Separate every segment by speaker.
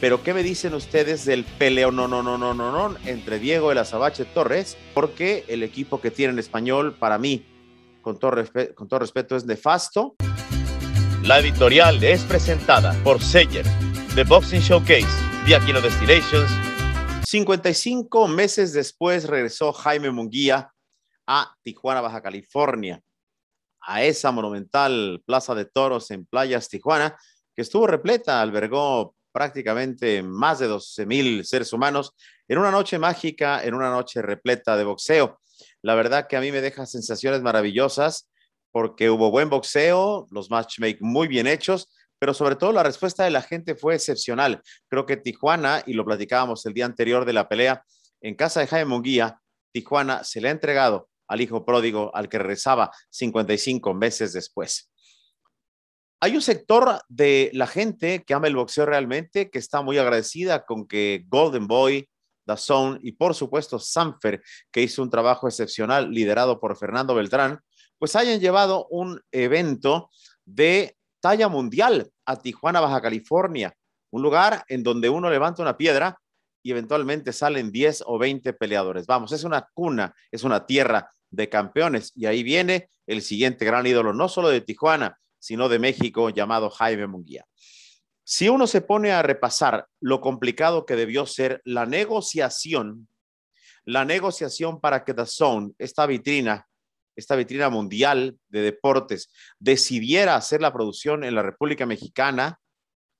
Speaker 1: Pero ¿qué me dicen ustedes del peleo no no no no no no entre Diego el Azabache Torres? Porque el equipo que tiene en español para mí con todo, con todo respeto es nefasto.
Speaker 2: La editorial es presentada por Seller, The Boxing Showcase, The Aquino Destinations.
Speaker 1: 55 meses después regresó Jaime Munguía a Tijuana, Baja California, a esa monumental Plaza de Toros en Playas, Tijuana, que estuvo repleta, albergó prácticamente más de 12 mil seres humanos en una noche mágica, en una noche repleta de boxeo. La verdad que a mí me deja sensaciones maravillosas porque hubo buen boxeo, los matchmakes muy bien hechos, pero sobre todo la respuesta de la gente fue excepcional. Creo que Tijuana, y lo platicábamos el día anterior de la pelea, en casa de Jaime Munguía, Tijuana se le ha entregado al hijo pródigo al que regresaba 55 meses después. Hay un sector de la gente que ama el boxeo realmente, que está muy agradecida con que Golden Boy, Zone y por supuesto Sanfer, que hizo un trabajo excepcional liderado por Fernando Beltrán, pues hayan llevado un evento de talla mundial a Tijuana, Baja California, un lugar en donde uno levanta una piedra y eventualmente salen 10 o 20 peleadores. Vamos, es una cuna, es una tierra de campeones y ahí viene el siguiente gran ídolo, no solo de Tijuana, sino de México, llamado Jaime Munguía. Si uno se pone a repasar lo complicado que debió ser la negociación, la negociación para que The Zone, esta vitrina, esta vitrina mundial de deportes, decidiera hacer la producción en la República Mexicana,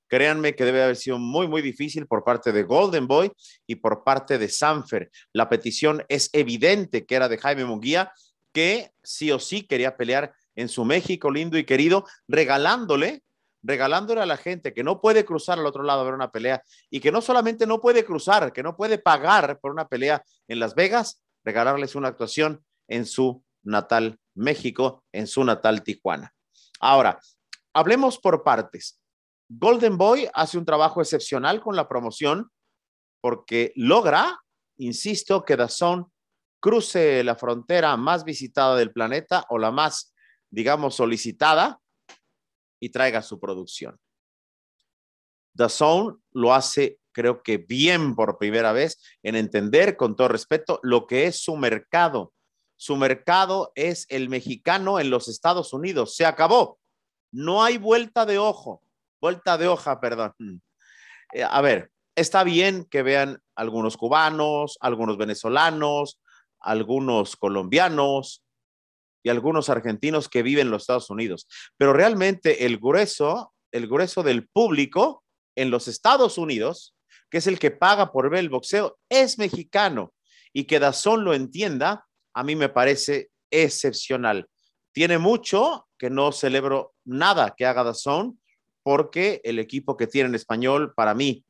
Speaker 1: créanme que debe haber sido muy, muy difícil por parte de Golden Boy y por parte de Sanfer. La petición es evidente que era de Jaime Munguía, que sí o sí quería pelear en su México lindo y querido, regalándole regalándole a la gente que no puede cruzar al otro lado a ver una pelea y que no solamente no puede cruzar, que no puede pagar por una pelea en Las Vegas, regalarles una actuación en su natal México, en su natal Tijuana. Ahora, hablemos por partes. Golden Boy hace un trabajo excepcional con la promoción porque logra, insisto, que Dazón cruce la frontera más visitada del planeta o la más, digamos, solicitada y traiga su producción. The Zone lo hace, creo que bien por primera vez, en entender con todo respeto lo que es su mercado. Su mercado es el mexicano en los Estados Unidos. Se acabó. No hay vuelta de ojo, vuelta de hoja, perdón. Eh, a ver, está bien que vean algunos cubanos, algunos venezolanos, algunos colombianos, y algunos argentinos que viven en los Estados Unidos. Pero realmente el grueso, el grueso del público en los Estados Unidos, que es el que paga por ver el boxeo, es mexicano. Y que Dazón lo entienda, a mí me parece excepcional. Tiene mucho que no celebro nada que haga Dazón, porque el equipo que tiene en español, para mí,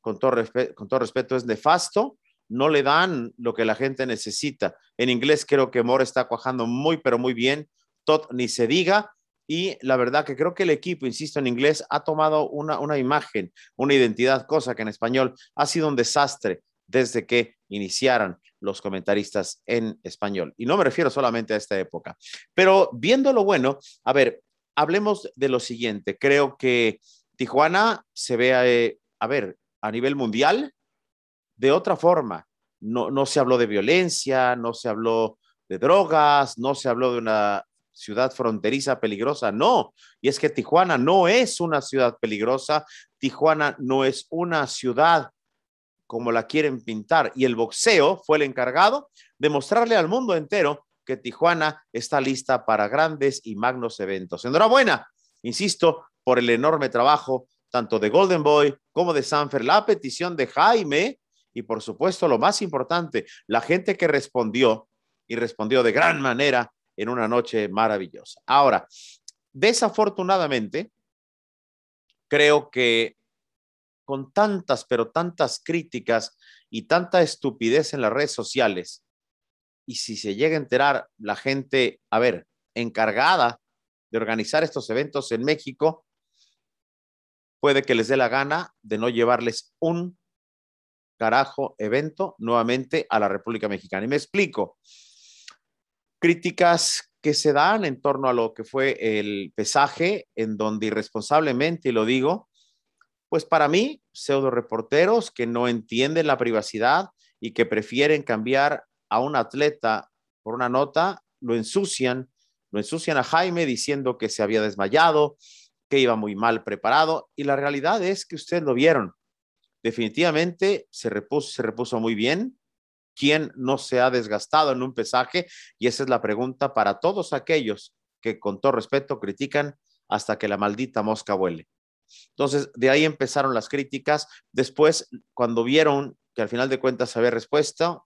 Speaker 1: con todo, con todo respeto, es nefasto no le dan lo que la gente necesita. En inglés creo que Moore está cuajando muy, pero muy bien. Todd ni se diga. Y la verdad que creo que el equipo, insisto, en inglés ha tomado una, una imagen, una identidad, cosa que en español ha sido un desastre desde que iniciaran los comentaristas en español. Y no me refiero solamente a esta época. Pero viendo lo bueno, a ver, hablemos de lo siguiente. Creo que Tijuana se ve, eh, a ver, a nivel mundial, de otra forma. No, no se habló de violencia, no se habló de drogas, no se habló de una ciudad fronteriza peligrosa, no. Y es que Tijuana no es una ciudad peligrosa, Tijuana no es una ciudad como la quieren pintar. Y el boxeo fue el encargado de mostrarle al mundo entero que Tijuana está lista para grandes y magnos eventos. Enhorabuena, insisto, por el enorme trabajo tanto de Golden Boy como de Sanfer. La petición de Jaime y por supuesto, lo más importante, la gente que respondió y respondió de gran manera en una noche maravillosa. Ahora, desafortunadamente, creo que con tantas, pero tantas críticas y tanta estupidez en las redes sociales, y si se llega a enterar la gente, a ver, encargada de organizar estos eventos en México, puede que les dé la gana de no llevarles un carajo evento nuevamente a la República Mexicana. Y me explico. Críticas que se dan en torno a lo que fue el pesaje, en donde irresponsablemente, y lo digo, Pues para mí, pseudo reporteros que no entienden la privacidad y que prefieren cambiar a un atleta por una nota, lo ensucian, lo ensucian a Jaime diciendo que se había desmayado, que iba muy mal preparado y la realidad es que ustedes lo vieron. Definitivamente se repuso, se repuso muy bien. ¿Quién no se ha desgastado en un pesaje? Y esa es la pregunta para todos aquellos que con todo respeto critican hasta que la maldita mosca vuele. Entonces, de ahí empezaron las críticas. Después, cuando vieron que al final de cuentas había respuesta,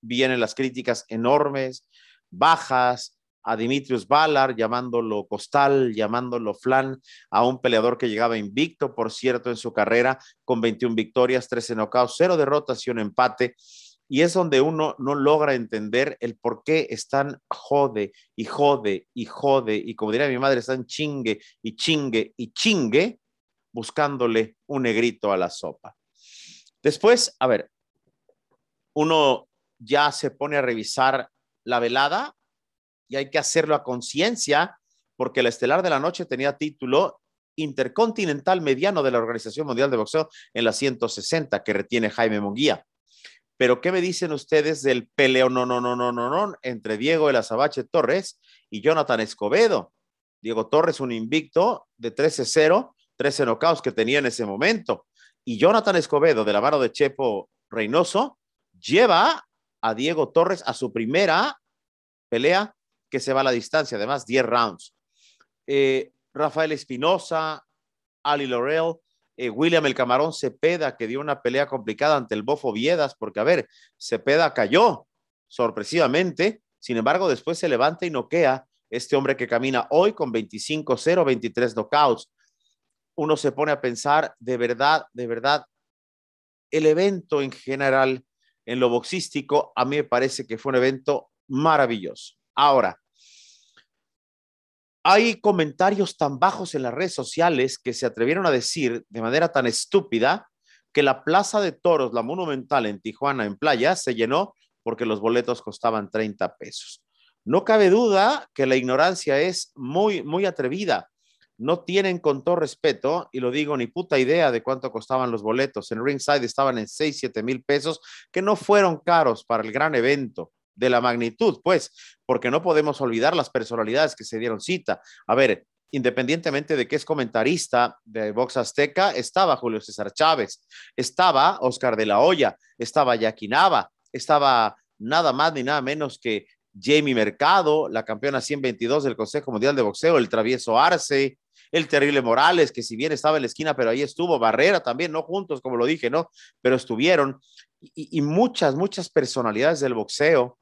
Speaker 1: vienen las críticas enormes, bajas, a Dimitrius Valar, llamándolo costal, llamándolo flan, a un peleador que llegaba invicto, por cierto, en su carrera, con 21 victorias, 13 knockouts, 0 derrotas y un empate. Y es donde uno no logra entender el por qué están jode y jode y jode, y como diría mi madre, están chingue y chingue y chingue, buscándole un negrito a la sopa. Después, a ver, uno ya se pone a revisar la velada y hay que hacerlo a conciencia porque la estelar de la noche tenía título intercontinental mediano de la Organización Mundial de Boxeo en la 160 que retiene Jaime Munguía. Pero ¿qué me dicen ustedes del peleo no no no no no no entre Diego El Azabache Torres y Jonathan Escobedo? Diego Torres un invicto de 13-0, 13 knockouts que tenía en ese momento y Jonathan Escobedo de la mano de Chepo Reynoso lleva a Diego Torres a su primera pelea que se va a la distancia, además 10 rounds. Eh, Rafael Espinosa, Ali Laurel, eh, William el Camarón Cepeda, que dio una pelea complicada ante el Bofo Viedas, porque a ver, Cepeda cayó sorpresivamente, sin embargo, después se levanta y noquea este hombre que camina hoy con 25-0, 23 knockouts. Uno se pone a pensar, de verdad, de verdad, el evento en general en lo boxístico, a mí me parece que fue un evento maravilloso. Ahora, hay comentarios tan bajos en las redes sociales que se atrevieron a decir de manera tan estúpida que la Plaza de Toros, la Monumental en Tijuana, en Playa, se llenó porque los boletos costaban 30 pesos. No cabe duda que la ignorancia es muy, muy atrevida. No tienen con todo respeto, y lo digo, ni puta idea de cuánto costaban los boletos. En Ringside estaban en 6, 7 mil pesos, que no fueron caros para el gran evento de la magnitud, pues, porque no podemos olvidar las personalidades que se dieron cita. A ver, independientemente de que es comentarista de Vox Azteca, estaba Julio César Chávez, estaba Oscar de la Hoya, estaba Yaquinaba, estaba nada más ni nada menos que Jamie Mercado, la campeona 122 del Consejo Mundial de Boxeo, el travieso Arce, el terrible Morales, que si bien estaba en la esquina, pero ahí estuvo, Barrera también, no juntos, como lo dije, ¿no? Pero estuvieron, y, y muchas, muchas personalidades del boxeo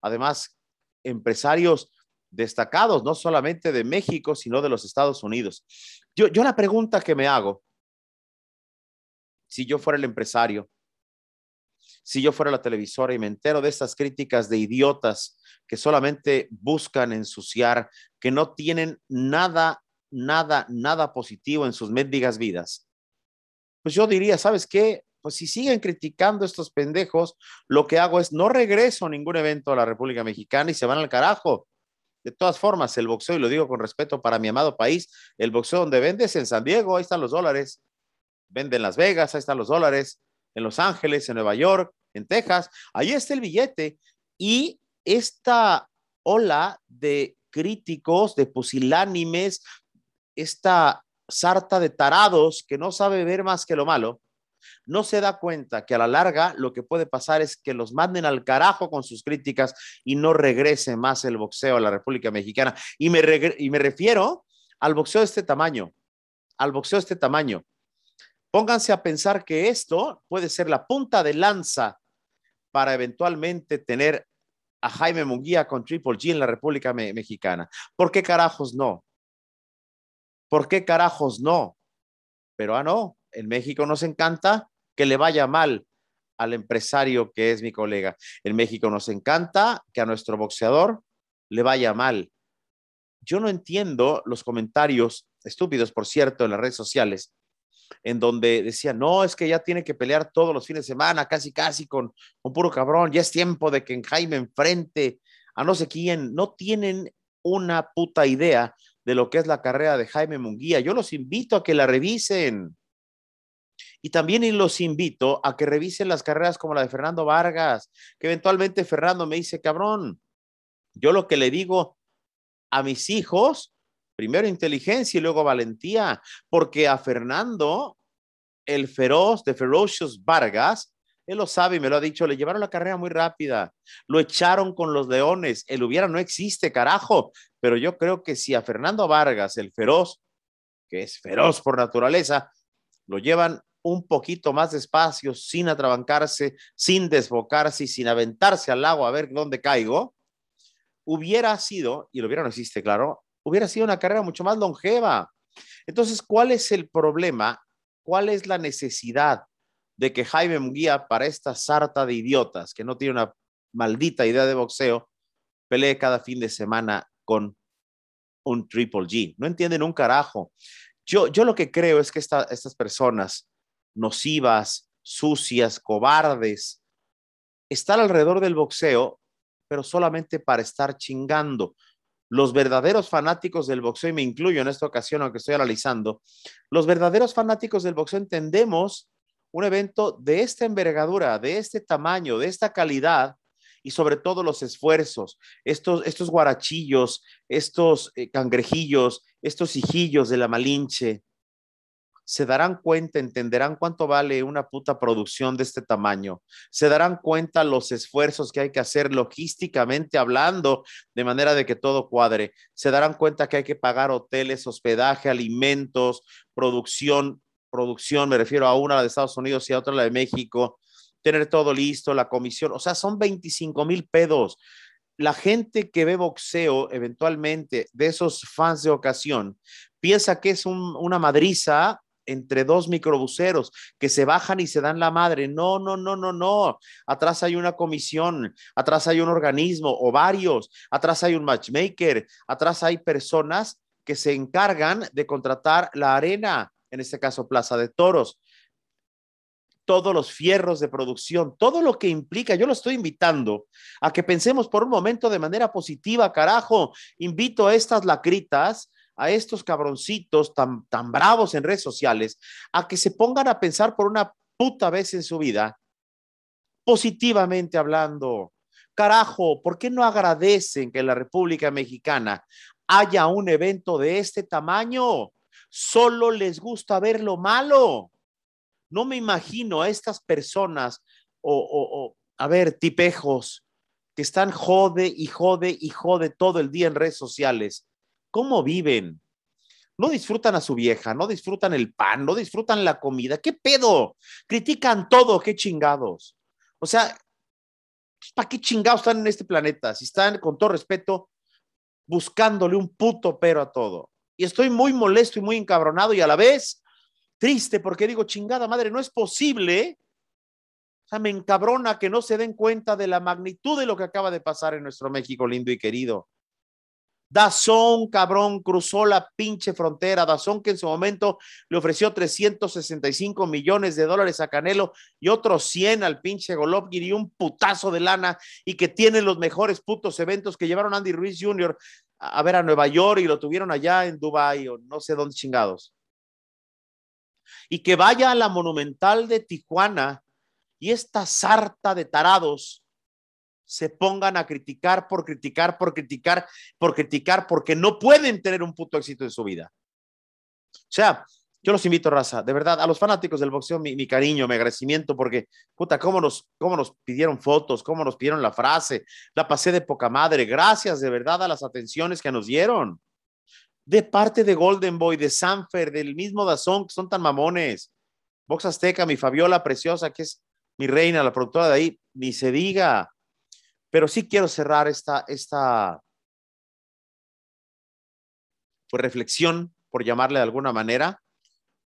Speaker 1: además empresarios destacados, no solamente de México, sino de los Estados Unidos. Yo, yo la pregunta que me hago, si yo fuera el empresario, si yo fuera la televisora y me entero de estas críticas de idiotas que solamente buscan ensuciar, que no tienen nada, nada, nada positivo en sus mendigas vidas, pues yo diría, ¿sabes qué? Pues si siguen criticando estos pendejos, lo que hago es no regreso a ningún evento a la República Mexicana y se van al carajo. De todas formas, el boxeo, y lo digo con respeto para mi amado país, el boxeo donde vendes en San Diego, ahí están los dólares. Vende en Las Vegas, ahí están los dólares. En Los Ángeles, en Nueva York, en Texas, ahí está el billete. Y esta ola de críticos, de pusilánimes, esta sarta de tarados que no sabe ver más que lo malo, no se da cuenta que a la larga lo que puede pasar es que los manden al carajo con sus críticas y no regrese más el boxeo a la República Mexicana. Y me, y me refiero al boxeo de este tamaño, al boxeo de este tamaño. Pónganse a pensar que esto puede ser la punta de lanza para eventualmente tener a Jaime Munguía con Triple G en la República Mexicana. ¿Por qué carajos no? ¿Por qué carajos no? Pero ah, no, en México nos encanta que le vaya mal al empresario que es mi colega. En México nos encanta que a nuestro boxeador le vaya mal. Yo no entiendo los comentarios estúpidos, por cierto, en las redes sociales, en donde decían, no, es que ya tiene que pelear todos los fines de semana, casi, casi con un puro cabrón, ya es tiempo de que en Jaime enfrente a no sé quién, no tienen una puta idea de lo que es la carrera de Jaime Munguía. Yo los invito a que la revisen Y también los invito a que revisen las carreras como la de Fernando Vargas, que eventualmente Fernando me dice, cabrón, yo lo que le digo a mis hijos, primero inteligencia y luego valentía, porque a Fernando, el feroz de Ferocious Vargas, él lo sabe y me lo ha dicho, le llevaron la carrera muy rápida, lo echaron con los leones, el hubiera no existe, carajo, pero yo creo que si a Fernando Vargas, el feroz, que es feroz por naturaleza, lo llevan un poquito más despacio, sin atrabancarse, sin desbocarse y sin aventarse al lago a ver dónde caigo, hubiera sido, y lo hubiera no existe, claro, hubiera sido una carrera mucho más longeva. Entonces, ¿cuál es el problema? ¿Cuál es la necesidad de que Jaime Munguía, para esta sarta de idiotas que no tiene una maldita idea de boxeo, pelee cada fin de semana con un Triple G? No entienden un carajo. Yo, yo lo que creo es que estas personas nocivas, sucias, cobardes, están alrededor del boxeo, pero solamente para estar chingando. Los verdaderos fanáticos del boxeo, y me incluyo en esta ocasión, aunque estoy analizando, los verdaderos fanáticos del boxeo entendemos un evento de esta envergadura, de este tamaño, de esta calidad, y sobre todo los esfuerzos, estos, estos guarachillos, estos eh, cangrejillos, estos hijillos de la Malinche, se darán cuenta, entenderán cuánto vale una puta producción de este tamaño, se darán cuenta los esfuerzos que hay que hacer logísticamente hablando, de manera de que todo cuadre, se darán cuenta que hay que pagar hoteles, hospedaje, alimentos, producción, producción, me refiero a una la de Estados Unidos y a otra la de México, tener todo listo, la comisión, o sea, son 25 mil pedos. La gente que ve boxeo eventualmente, de esos fans de ocasión, piensa que es una madriza entre dos microbuseros que se bajan y se dan la madre. No, no, no, no, no. Atrás hay una comisión, atrás hay un organismo o varios, atrás hay un matchmaker, atrás hay personas que se encargan de contratar la arena, en este caso Plaza de Toros todos los fierros de producción, todo lo que implica. Yo lo estoy invitando a que pensemos por un momento de manera positiva, carajo. Invito a estas lacritas a estos cabroncitos tan, tan bravos en redes sociales a que se pongan a pensar por una puta vez en su vida, positivamente hablando. Carajo, ¿por qué no agradecen que en la República Mexicana haya un evento de este tamaño? Solo les gusta ver lo malo. No me imagino a estas personas o, o a ver, tipejos que están jode y jode y jode todo el día en redes sociales cómo viven. No disfrutan a su vieja, no disfrutan el pan, no disfrutan la comida. ¿Qué pedo? Critican todo, qué chingados. O sea, ¿para qué chingados están en este planeta? Si están, con todo respeto, buscándole un puto pero a todo. Y estoy muy molesto y muy encabronado y a la vez triste porque digo, chingada madre, no es posible. O sea, me encabrona que no se den cuenta de la magnitud de lo que acaba de pasar en nuestro México lindo y querido. Dazón, cabrón, cruzó la pinche frontera. Dazón que en su momento le ofreció 365 millones de dólares a Canelo y otros 100 al pinche Golovkin y un putazo de lana y que tienen los mejores putos eventos que llevaron a Andy Ruiz Jr. a ver a Nueva York y lo tuvieron allá en Dubai o no sé dónde chingados. Y que vaya a la monumental de Tijuana y esta sarta de tarados se pongan a criticar por criticar, por criticar, por criticar, porque no pueden tener un puto éxito en su vida. O sea, yo los invito, raza, de verdad, a los fanáticos del boxeo, mi, cariño, mi agradecimiento, porque, puta, cómo nos, cómo nos pidieron fotos, cómo nos pidieron la frase, la pasé de poca madre. Gracias, de verdad, a las atenciones que nos dieron. De parte de Golden Boy, de Sanfer, del mismo Dazón, que son tan mamones. Box Azteca, mi Fabiola preciosa, que es mi reina, la productora de ahí, ni se diga. Pero sí quiero cerrar esta, esta pues, reflexión, por llamarle de alguna manera,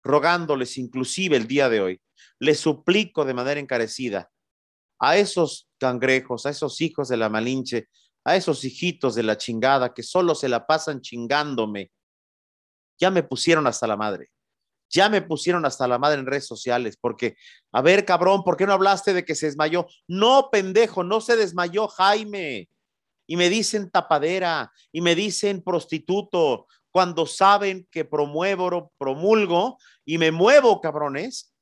Speaker 1: rogándoles inclusive el día de hoy, les suplico de manera encarecida a esos cangrejos, a esos hijos de la Malinche, a esos hijitos de la chingada que solo se la pasan chingándome, ya me pusieron hasta la madre. Ya me pusieron hasta la madre en redes sociales porque, a ver, cabrón, ¿por qué no hablaste de que se desmayó? No, pendejo, no se desmayó Jaime. Y me dicen tapadera y me dicen prostituto cuando saben que promuevo, promulgo y me muevo, cabrones,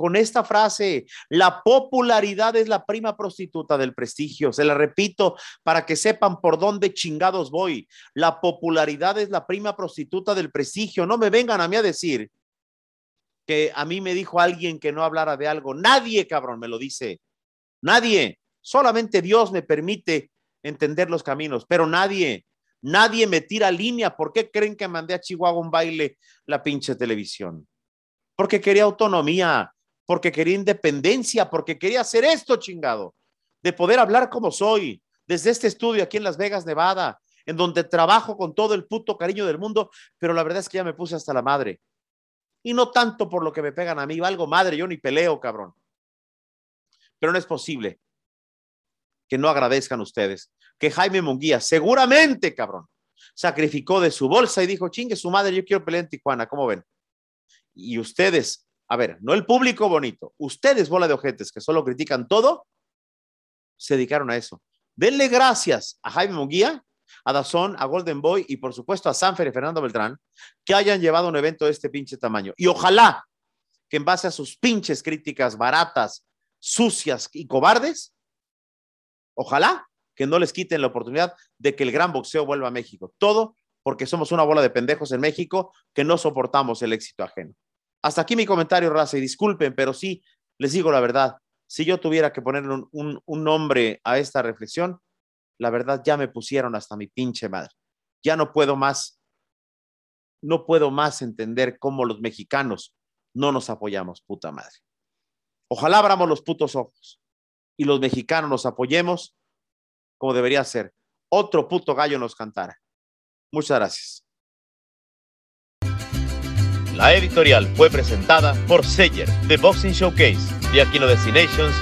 Speaker 1: con esta frase. La popularidad es la prima prostituta del prestigio. Se la repito para que sepan por dónde chingados voy. La popularidad es la prima prostituta del prestigio. No me vengan a mí a decir que a mí me dijo alguien que no hablara de algo. Nadie, cabrón, me lo dice. Nadie. Solamente Dios me permite entender los caminos, pero nadie. Nadie me tira línea. ¿Por qué creen que mandé a Chihuahua un baile la pinche televisión? Porque quería autonomía, porque quería independencia, porque quería hacer esto chingado, de poder hablar como soy, desde este estudio aquí en Las Vegas, Nevada, en donde trabajo con todo el puto cariño del mundo, pero la verdad es que ya me puse hasta la madre. Y no tanto por lo que me pegan a mí, valgo madre, yo ni peleo, cabrón. Pero no es posible que no agradezcan ustedes que Jaime Munguía seguramente, cabrón, sacrificó de su bolsa y dijo, chingue su madre, yo quiero pelear en Tijuana, ¿cómo ven? Y ustedes, a ver, no el público bonito, ustedes, bola de ojetes, que solo critican todo, se dedicaron a eso. Denle gracias a Jaime Munguía, a Dazón, a Golden Boy y por supuesto a Sanfer y Fernando Beltrán, que hayan llevado un evento de este pinche tamaño. Y ojalá que en base a sus pinches críticas baratas, sucias y cobardes, ojalá que no les quiten la oportunidad de que el gran boxeo vuelva a México. Todo porque somos una bola de pendejos en México que no soportamos el éxito ajeno. Hasta aquí mi comentario, raza, y disculpen, pero sí, les digo la verdad, si yo tuviera que poner un, un nombre a esta reflexión, la verdad ya me pusieron hasta mi pinche madre. Ya no puedo más, no puedo más entender cómo los mexicanos no nos apoyamos, puta madre. Ojalá abramos los putos ojos y los mexicanos nos apoyemos como debería ser. Otro puto gallo nos cantara. Muchas gracias.
Speaker 2: La editorial fue presentada por Seller, The Boxing Showcase, de Aquino Destinations